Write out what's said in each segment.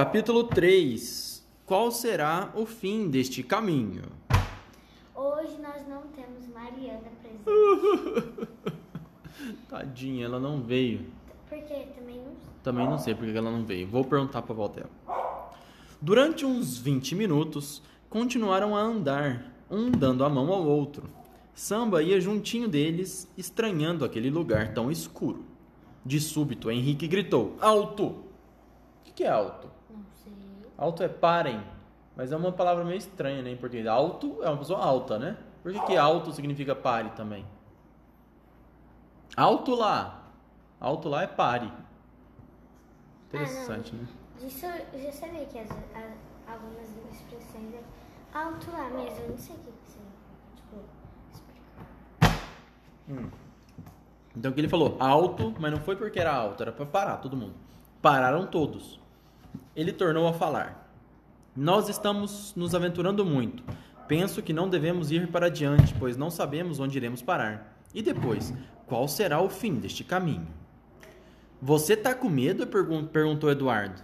Capítulo 3 Qual será o fim deste caminho? Hoje nós não temos Mariana presente. Tadinha, ela não veio. Porque também não Também não sei porque ela não veio. Vou perguntar pra Valtela. Durante uns 20 minutos, continuaram a andar, um dando a mão ao outro. Samba ia juntinho deles, estranhando aquele lugar tão escuro. De súbito, Henrique gritou: Alto! O que, que é alto? Não sei. Alto é parem, mas é uma palavra meio estranha, né, em português. Alto é uma pessoa alta, né? Por que, que alto significa pare também? Alto lá. Alto lá é pare. Interessante, né? Disso eu já sabia que as, a- algumas expressões é alto lá mesmo. Eu não sei o que que significa. Tipo, explicar. Então o que ele falou? Alto, mas não foi porque era alto, era para parar todo mundo. Pararam todos. Ele tornou a falar. Nós estamos nos aventurando muito. Penso que não devemos ir para adiante, pois não sabemos onde iremos parar. E depois, qual será o fim deste caminho? Você tá com medo? Pergun- perguntou Eduardo.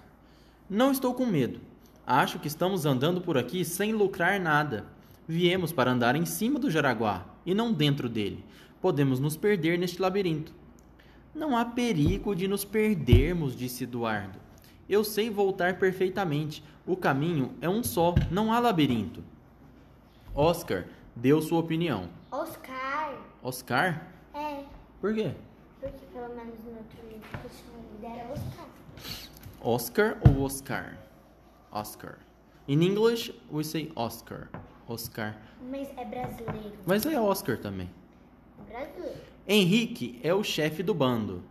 Não estou com medo. Acho que estamos andando por aqui sem lucrar nada. Viemos para andar em cima do Jaraguá e não dentro dele. Podemos nos perder neste labirinto. Não há perigo de nos perdermos, disse Eduardo. Eu sei voltar perfeitamente. O caminho é um só, não há labirinto. Oscar deu sua opinião. Oscar. Oscar? É. Por quê? Porque pelo menos no outro livro que eu era Oscar. Oscar ou Oscar? Oscar. In English, we say Oscar. Oscar. Mas é brasileiro. Mas é Oscar também. É brasileiro. Henrique é o chefe do bando.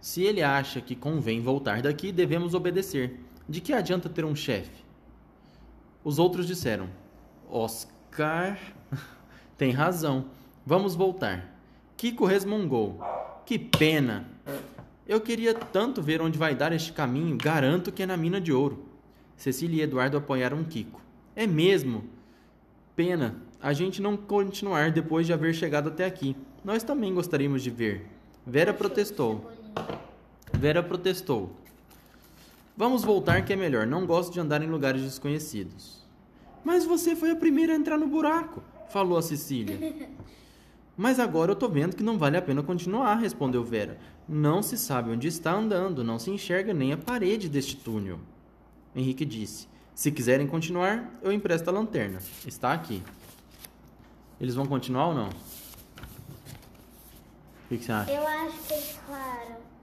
Se ele acha que convém voltar daqui, devemos obedecer. De que adianta ter um chefe? Os outros disseram: Oscar tem razão. Vamos voltar. Kiko resmungou: Que pena! Eu queria tanto ver onde vai dar este caminho. Garanto que é na mina de ouro. Cecília e Eduardo apoiaram Kiko. É mesmo? Pena a gente não continuar depois de haver chegado até aqui. Nós também gostaríamos de ver. Vera protestou. Vera protestou. Vamos voltar que é melhor. Não gosto de andar em lugares desconhecidos. Mas você foi a primeira a entrar no buraco, falou a Cecília. Mas agora eu tô vendo que não vale a pena continuar, respondeu Vera. Não se sabe onde está andando, não se enxerga nem a parede deste túnel. Henrique disse: Se quiserem continuar, eu empresto a lanterna. Está aqui. Eles vão continuar ou não? O que, que você acha? Eu acho que eles falaram.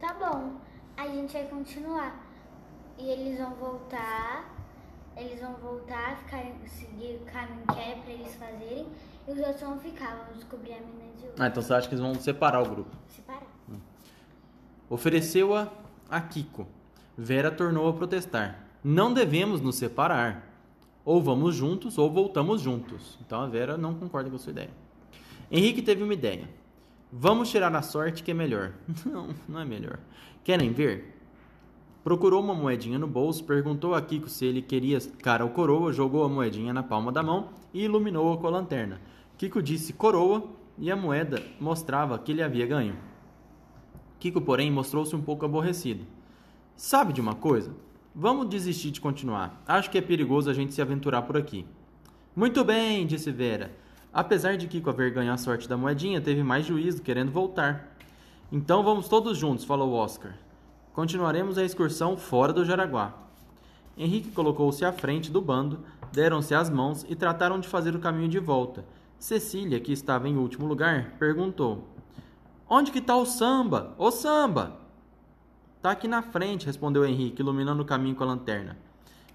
Tá bom, a gente vai continuar. E eles vão voltar. Eles vão voltar, ficar, seguir o caminho que é pra eles fazerem. E os outros vão ficar, vão descobrir a mina de ouro. Ah, então você acha que eles vão separar o grupo? Separar. Ofereceu-a a Kiko. Vera tornou a protestar. Não devemos nos separar. Ou vamos juntos ou voltamos juntos. Então a Vera não concorda com a sua ideia. Henrique teve uma ideia. Vamos tirar a sorte que é melhor. Não, não é melhor. Querem ver? Procurou uma moedinha no bolso, perguntou a Kiko se ele queria cara ou coroa, jogou a moedinha na palma da mão e iluminou-a com a lanterna. Kiko disse coroa e a moeda mostrava que ele havia ganho. Kiko, porém, mostrou-se um pouco aborrecido. Sabe de uma coisa? Vamos desistir de continuar. Acho que é perigoso a gente se aventurar por aqui. Muito bem, disse Vera. Apesar de Kiko haver ganho a sorte da moedinha, teve mais juízo, querendo voltar. Então vamos todos juntos, falou Oscar. Continuaremos a excursão fora do Jaraguá. Henrique colocou-se à frente do bando, deram-se as mãos e trataram de fazer o caminho de volta. Cecília, que estava em último lugar, perguntou: Onde que está o samba? Ô samba! Tá aqui na frente, respondeu Henrique, iluminando o caminho com a lanterna.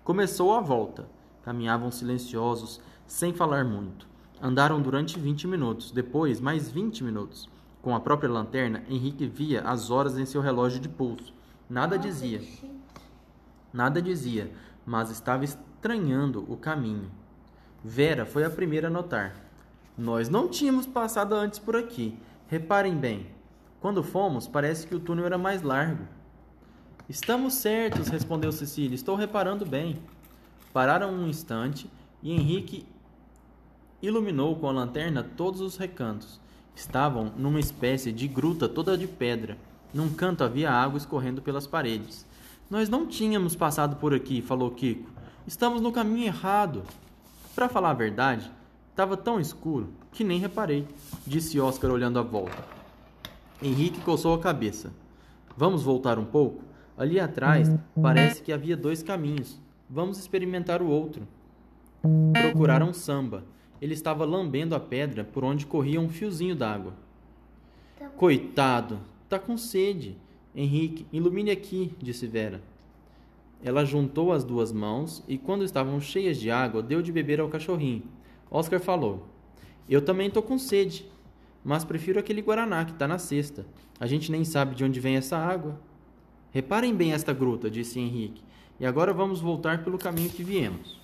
Começou a volta. Caminhavam silenciosos, sem falar muito. Andaram durante 20 minutos, depois mais 20 minutos. Com a própria lanterna, Henrique via as horas em seu relógio de pulso. Nada dizia. Nada dizia, mas estava estranhando o caminho. Vera foi a primeira a notar. Nós não tínhamos passado antes por aqui. Reparem bem. Quando fomos, parece que o túnel era mais largo. Estamos certos, respondeu Cecília. Estou reparando bem. Pararam um instante e Henrique iluminou com a lanterna todos os recantos. Estavam numa espécie de gruta toda de pedra. Num canto havia água escorrendo pelas paredes. Nós não tínhamos passado por aqui, falou Kiko. Estamos no caminho errado. Para falar a verdade, estava tão escuro que nem reparei, disse Oscar olhando à volta. Henrique coçou a cabeça. Vamos voltar um pouco? Ali atrás parece que havia dois caminhos. Vamos experimentar o outro. Procuraram samba. Ele estava lambendo a pedra por onde corria um fiozinho d'água. Tá. Coitado, tá com sede. Henrique, ilumine aqui, disse Vera. Ela juntou as duas mãos e, quando estavam cheias de água, deu de beber ao cachorrinho. Oscar falou: Eu também tô com sede, mas prefiro aquele guaraná que tá na cesta. A gente nem sabe de onde vem essa água. Reparem bem esta gruta, disse Henrique. E agora vamos voltar pelo caminho que viemos.